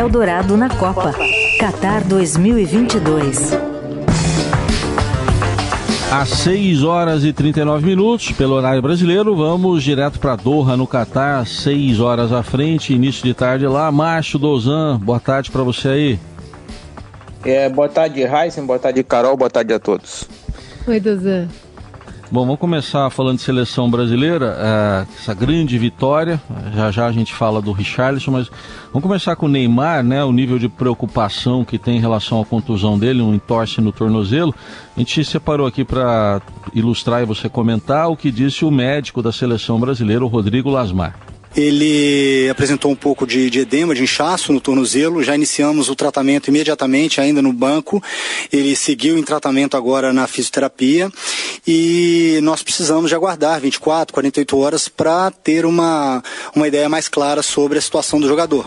Eldorado na Copa. Qatar 2022. Às 6 horas e 39 minutos, pelo horário brasileiro, vamos direto para Doha, no Catar, 6 horas à frente, início de tarde lá. Márcio Dozan, boa tarde para você aí. É, boa tarde, Heisen, boa tarde, Carol, boa tarde a todos. Oi, Dozan. Bom, vamos começar falando de seleção brasileira, é, essa grande vitória. Já já a gente fala do Richarlison, mas vamos começar com o Neymar, né? O nível de preocupação que tem em relação à contusão dele, um entorse no tornozelo. A gente separou aqui para ilustrar e você comentar o que disse o médico da seleção brasileira, o Rodrigo Lasmar. Ele apresentou um pouco de, de, edema, de inchaço no tornozelo. Já iniciamos o tratamento imediatamente, ainda no banco. Ele seguiu em tratamento agora na fisioterapia. E nós precisamos de aguardar 24, 48 horas para ter uma, uma ideia mais clara sobre a situação do jogador.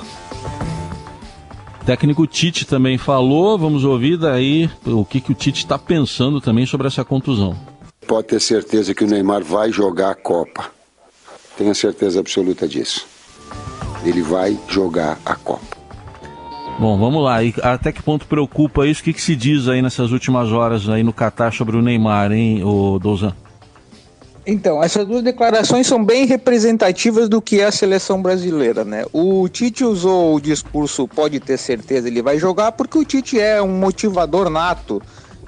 O técnico Tite também falou. Vamos ouvir daí o que, que o Tite está pensando também sobre essa contusão. Pode ter certeza que o Neymar vai jogar a Copa tenha certeza absoluta disso. Ele vai jogar a Copa. Bom, vamos lá. E até que ponto preocupa isso? O que, que se diz aí nessas últimas horas aí no Catar sobre o Neymar, hein, o Dozan? Então, essas duas declarações são bem representativas do que é a seleção brasileira, né? O Tite usou o discurso pode ter certeza ele vai jogar porque o Tite é um motivador nato.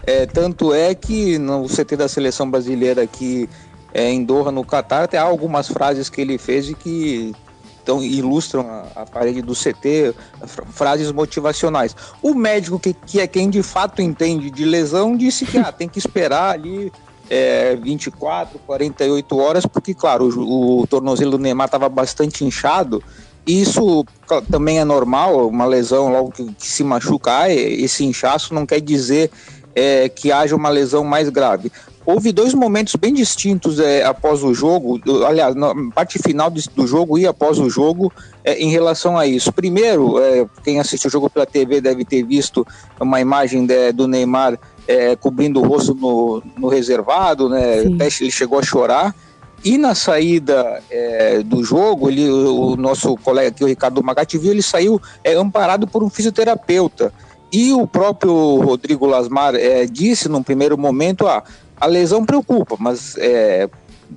É, tanto é que no CT da seleção brasileira aqui é, em Doha, no Catar, tem algumas frases que ele fez e que então, ilustram a, a, parede do CT, frases motivacionais. O médico, que, que é quem de fato entende de lesão, disse que ah, tem que esperar ali é, 24, 48 horas, porque, claro, o, o tornozelo do Neymar estava bastante inchado. E isso também é normal, uma lesão logo que, que se machucar, esse inchaço não quer dizer é, que haja uma lesão mais grave houve dois momentos bem distintos é, após o jogo, aliás, na parte final do jogo e após o jogo, é, em relação a isso. Primeiro, é, quem assistiu o jogo pela TV deve ter visto uma imagem de, do Neymar é, cobrindo o rosto no, no reservado, né? Até ele chegou a chorar. E na saída é, do jogo, ele, o nosso colega aqui, o Ricardo Magatti, viu, ele saiu é, amparado por um fisioterapeuta. E o próprio Rodrigo Lasmar é, disse num primeiro momento: ah, a lesão preocupa, mas é,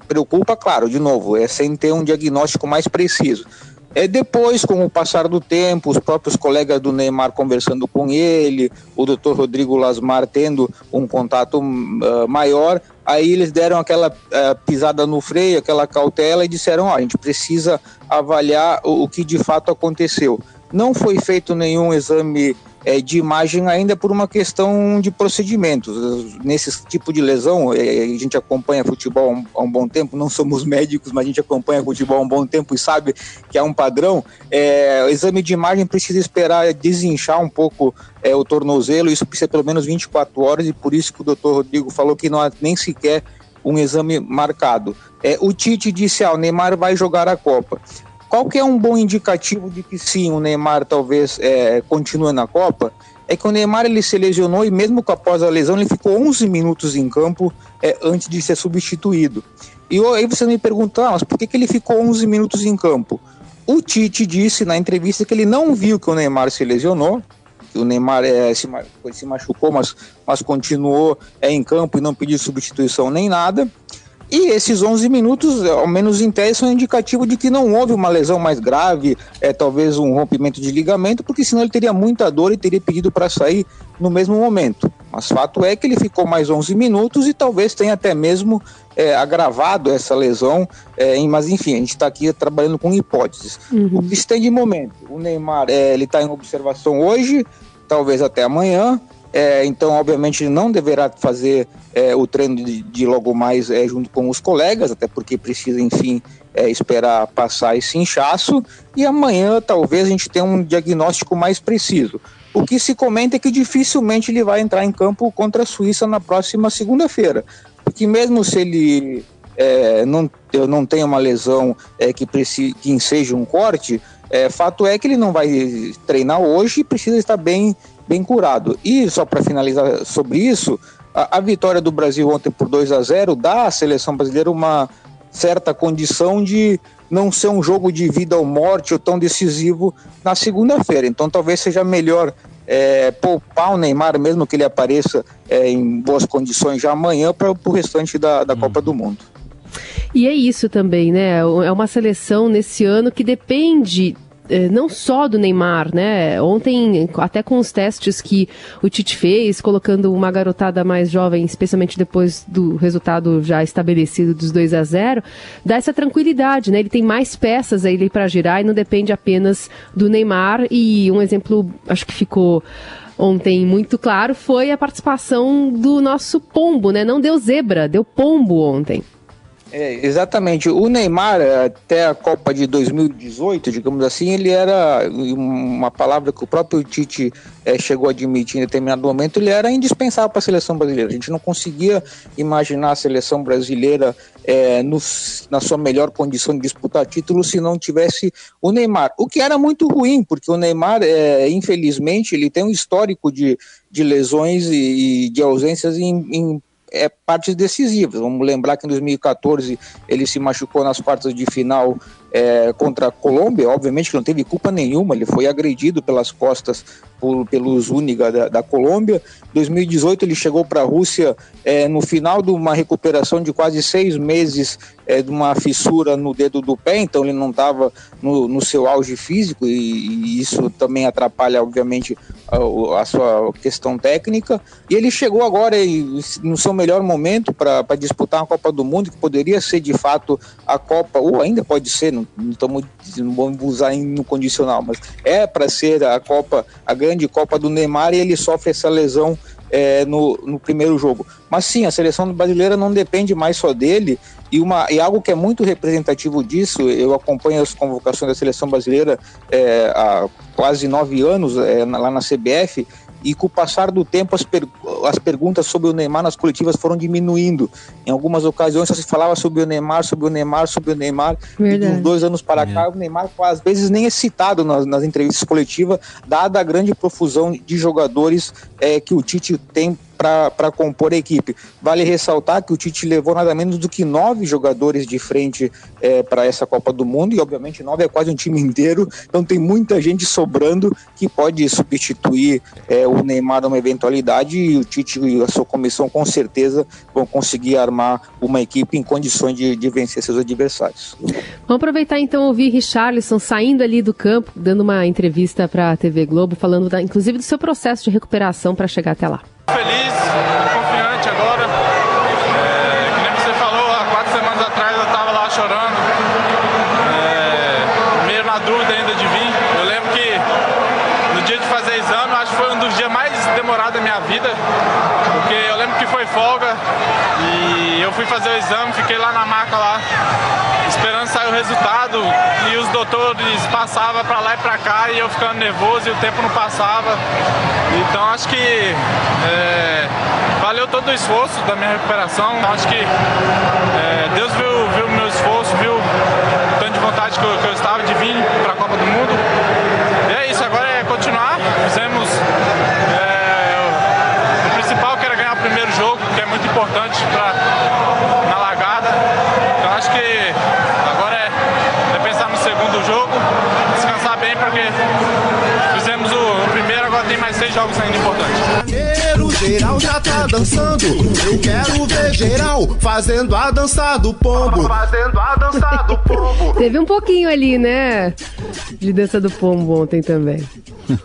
preocupa, claro, de novo, é sem ter um diagnóstico mais preciso. É depois, com o passar do tempo, os próprios colegas do Neymar conversando com ele, o doutor Rodrigo Lasmar tendo um contato uh, maior, aí eles deram aquela uh, pisada no freio, aquela cautela e disseram: oh, a gente precisa avaliar o, o que de fato aconteceu. Não foi feito nenhum exame é, de imagem ainda por uma questão de procedimentos. Nesse tipo de lesão, é, a gente acompanha futebol há um, há um, bom tempo, não somos médicos, mas a gente acompanha futebol há um bom tempo e sabe que há um padrão. É, o exame de imagem precisa esperar desinchar um pouco é, o tornozelo, isso precisa pelo menos 24 horas, e por isso que o doutor Rodrigo falou que não há nem sequer um exame marcado. É, o Tite disse: ah, o Neymar vai jogar a Copa. Qual que é um bom indicativo de que sim, o Neymar talvez é, continue na Copa? É que o Neymar ele se lesionou e mesmo após a lesão ele ficou 11 minutos em campo é, antes de ser substituído. E aí você me pergunta, ah, mas por que, que ele ficou 11 minutos em campo? O Tite disse na entrevista que ele não viu que o Neymar se lesionou, que o Neymar é, se, se machucou, mas, mas continuou é, em campo e não pediu substituição nem nada. E esses 11 minutos, ao menos em tese, são indicativo de que não houve uma lesão mais grave, é, talvez um rompimento de ligamento, porque senão ele teria muita dor e teria pedido para sair no mesmo momento. Mas fato é que ele ficou mais 11 minutos e talvez tenha até mesmo é, agravado essa lesão. É, mas enfim, a gente está aqui trabalhando com hipóteses. Uhum. O que se tem de momento? O Neymar é, ele está em observação hoje, talvez até amanhã. É, então, obviamente, ele não deverá fazer é, o treino de, de logo mais é, junto com os colegas, até porque precisa, enfim, é, esperar passar esse inchaço. E amanhã, talvez, a gente tenha um diagnóstico mais preciso. O que se comenta é que dificilmente ele vai entrar em campo contra a Suíça na próxima segunda-feira, porque mesmo se ele é, não, não tenha uma lesão é, que, precise, que enseja um corte, fato é que ele não vai treinar hoje e precisa estar bem bem curado. E só para finalizar sobre isso, a, a, vitória do Brasil ontem por 2 a 0 dá à seleção brasileira uma certa condição de não ser um jogo de vida ou morte ou tão decisivo na segunda-feira. Então talvez seja melhor é, poupar o Neymar, mesmo que ele apareça é, em boas condições já amanhã, para o restante da, da Copa do Mundo. E é isso também, né? É uma seleção nesse ano que depende não só do Neymar, né? Ontem, até com os testes que o Tite fez, colocando uma garotada mais jovem, especialmente depois do resultado já estabelecido dos 2 a 0 dá essa tranquilidade, né? Ele tem mais peças aí para girar e não depende apenas do Neymar. E um exemplo, acho que ficou ontem muito claro, foi a participação do nosso pombo, né? Não deu zebra, deu pombo ontem. É, exatamente. O Neymar, até a Copa de 2018, digamos assim, ele era uma palavra que o próprio Tite é, chegou a admitir em determinado momento, ele era indispensável para a seleção brasileira. A gente não conseguia imaginar a seleção brasileira é, no, na sua melhor condição de disputar título se não tivesse o Neymar. O que era muito ruim, porque o Neymar, é, infelizmente, ele tem um histórico de, de lesões e, e de ausências em, em é, partes decisivas. Vamos lembrar que em 2014 ele se machucou nas quartas de final é, contra a Colômbia, obviamente que não teve culpa nenhuma, ele foi agredido pelas costas por, pelos Única da, da Colômbia. 2018 ele chegou para a Rússia é, no final de uma recuperação de quase seis meses é, de uma fissura no dedo do pé, então ele não estava no, no, seu auge físico e, e, isso também atrapalha, obviamente, a, a, sua questão técnica. E ele chegou agora no seu melhor momento para disputar a Copa do Mundo, que poderia ser de fato a Copa, ou ainda pode ser, não, estamos, não vamos usar no condicional, mas é para ser a Copa, a grande Copa do Neymar e ele sofre essa lesão é, no, no primeiro jogo. Mas sim, a seleção brasileira não depende mais só dele, e, uma, e algo que é muito representativo disso, eu acompanho as convocações da seleção brasileira é, há quase nove anos é, lá na CBF, e com o passar do tempo as, per as perguntas sobre o Neymar nas coletivas foram diminuindo. Em algumas ocasiões só se falava sobre o Neymar, sobre o Neymar, sobre o Neymar. Verdade. E de uns dois anos para cá, é. o Neymar às vezes nem é citado nas, nas entrevistas coletivas, dada a grande profusão de jogadores é, que o Tite tem para compor a equipe. Vale ressaltar que o Tite levou nada menos do que nove jogadores de frente é, para essa Copa do Mundo, e obviamente nove é quase um time inteiro, então tem muita gente sobrando que pode substituir é, o Neymar numa eventualidade, e o Tite e a sua comissão com certeza vão conseguir armar uma equipe em condições de, de vencer seus adversários. Vamos aproveitar então ouvir Richarlison saindo ali do campo, dando uma entrevista para a TV Globo, falando da, inclusive do seu processo de recuperação para chegar até lá. Feliz, confiante agora. É, que nem você falou, há quatro semanas atrás eu estava lá chorando, é, meio na dúvida ainda de vir. Eu lembro que no dia de fazer exame, acho que foi um dos dias mais demorados da vida, porque eu lembro que foi folga e eu fui fazer o exame, fiquei lá na maca lá esperando sair o resultado e os doutores passavam para lá e para cá e eu ficando nervoso e o tempo não passava. Então acho que é, valeu todo o esforço da minha recuperação. Acho que é, Deus viu o meu esforço, viu o tanto de vontade que eu, que eu estava de vir para a Copa do Mundo. E é isso, agora é continuar. Fizemos é, o principal que era ganhar o primeiro jogo, que é muito importante pra, na largada. Então acho que agora é, é pensar no segundo jogo, descansar bem porque fizemos o, o primeiro, agora jogos ainda importantes. Geral já tá dançando, eu quero ver geral fazendo a dança do pombo. Fazendo a dança do pombo. Teve um pouquinho ali, né? De dança do pombo ontem também.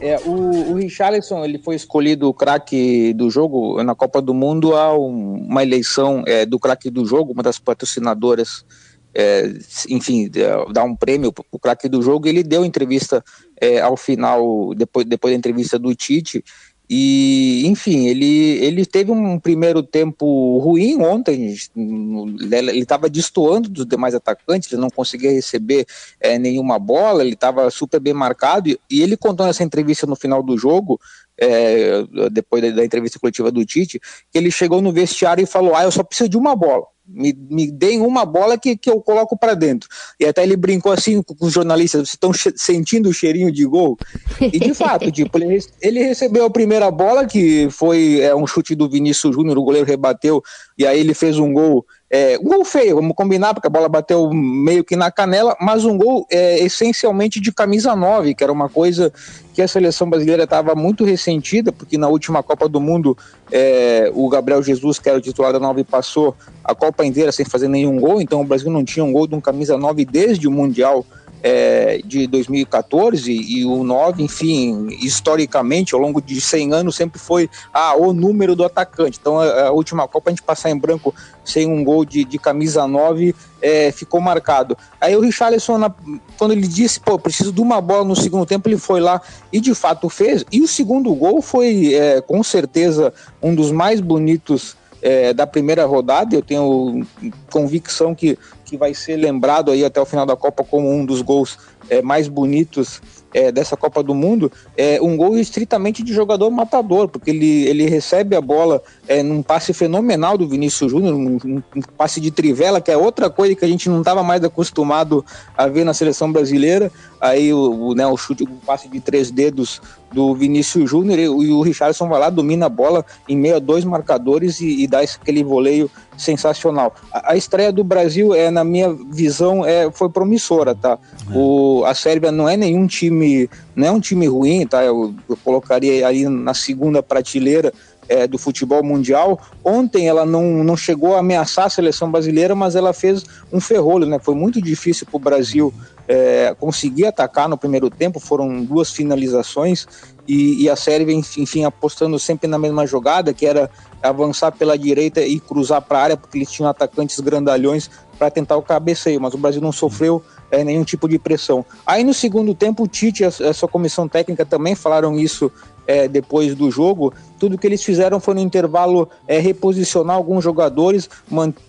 É, o, o Richarlison ele foi escolhido o craque do jogo na Copa do Mundo há um, uma eleição é, do craque do jogo, uma das patrocinadoras, é, enfim, dá um prêmio para o craque do jogo. Ele deu entrevista é, ao final, depois, depois da entrevista do Tite, e, enfim, ele, ele teve um primeiro tempo ruim ontem, ele estava destoando dos demais atacantes, ele não conseguia receber é, nenhuma bola, ele estava super bem marcado, e, e, ele contou nessa entrevista no final do jogo, é, depois da, da entrevista coletiva do Tite, que ele chegou no vestiário e falou: Ah, eu só preciso de uma bola me, me deem uma bola que, que eu coloco para dentro. E até ele brincou assim com os jornalistas: vocês estão sentindo o cheirinho de gol? E de fato, tipo, ele, ele, recebeu a primeira bola, que foi é, um chute do Vinícius Júnior, o goleiro rebateu, e aí ele fez um gol É, um gol feio, vamos combinar, porque a bola bateu meio que na canela, mas um gol é, essencialmente de camisa 9, que era uma coisa que a seleção brasileira estava muito ressentida, porque na última Copa do Mundo é, o Gabriel Jesus, que era o titular da 9, passou a Copa inteira sem fazer nenhum gol, então o Brasil não tinha um gol de um camisa 9 desde o Mundial é, de 2014 e o 9, enfim, historicamente, ao longo de 100 anos, sempre foi ah, o número do atacante. Então, a, a última Copa, a gente passar em branco sem um gol de, de camisa 9, é, ficou marcado. Aí o Richarlison, na, quando ele disse, pô, preciso de uma bola no segundo tempo, ele foi lá e de fato fez. E o segundo gol foi, é, com certeza, um dos mais bonitos é, da primeira rodada. Eu tenho convicção que que vai ser lembrado aí até o final da Copa como um dos gols é, mais bonitos é, dessa Copa do Mundo, é um gol estritamente de jogador matador, porque ele, ele recebe a bola é, num passe fenomenal do Vinícius Júnior, um, um, passe de trivela, que é outra coisa que a gente não estava mais acostumado a ver na seleção brasileira. Aí o, o, né, o chute, o passe de três dedos do Vinícius Júnior e, o Richardson vai lá, domina a bola em meio a dois marcadores e, e dá aquele voleio sensacional. A, a, estreia do Brasil, é, na minha visão, é, foi promissora, tá? É. O, a Sérvia não é nenhum time, não é um time ruim, tá? Eu, eu colocaria aí na segunda prateleira é, do futebol mundial. Ontem ela não, não chegou a ameaçar a seleção brasileira, mas ela fez um ferrolho, né? Foi muito difícil para o Brasil é, conseguir atacar no primeiro tempo, foram duas finalizações e, e a Sérvia, enfim, apostando sempre na mesma jogada, que era avançar pela direita e cruzar para a área, porque eles tinham atacantes grandalhões para tentar o cabeceio, mas o Brasil não sofreu é, nenhum tipo de pressão. Aí no segundo tempo, o Tite e a, a sua comissão técnica também falaram isso é, depois do jogo, tudo que eles fizeram foi no intervalo é, reposicionar alguns jogadores,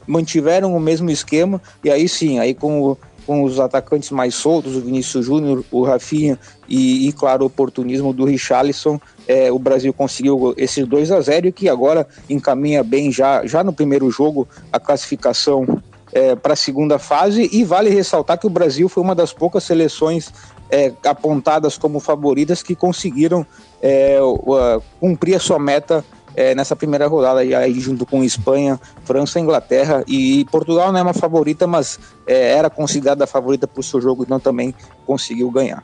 mantiveram o mesmo esquema, e aí sim, aí com, o, com os atacantes mais soltos, o Vinícius Júnior, o Rafinha e, e, claro, o oportunismo do Richarlison, é, o Brasil conseguiu esses 2 a 0 e que agora encaminha bem já, já no primeiro jogo a classificação é, para a segunda fase e vale ressaltar que o Brasil foi uma das poucas seleções é, apontadas como favoritas que conseguiram é, cumprir a sua meta é, nessa primeira rodada, aí, junto com Espanha, França, Inglaterra e Portugal não é uma favorita, mas é, era considerada favorita o seu jogo, então também conseguiu ganhar.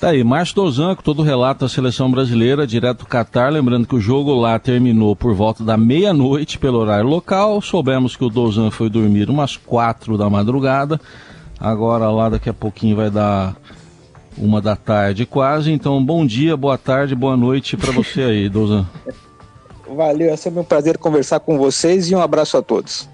Tá aí, Márcio Dozan, com todo o relato da seleção brasileira, direto do Catar. Lembrando que o jogo lá terminou por volta da meia-noite pelo horário local. Soubemos que o Dozan foi dormir umas quatro da madrugada. Agora lá daqui a pouquinho vai dar uma da tarde quase. Então, bom dia, boa tarde, boa noite para você aí, Dozan. Valeu, é sempre um prazer conversar com vocês e um abraço a todos.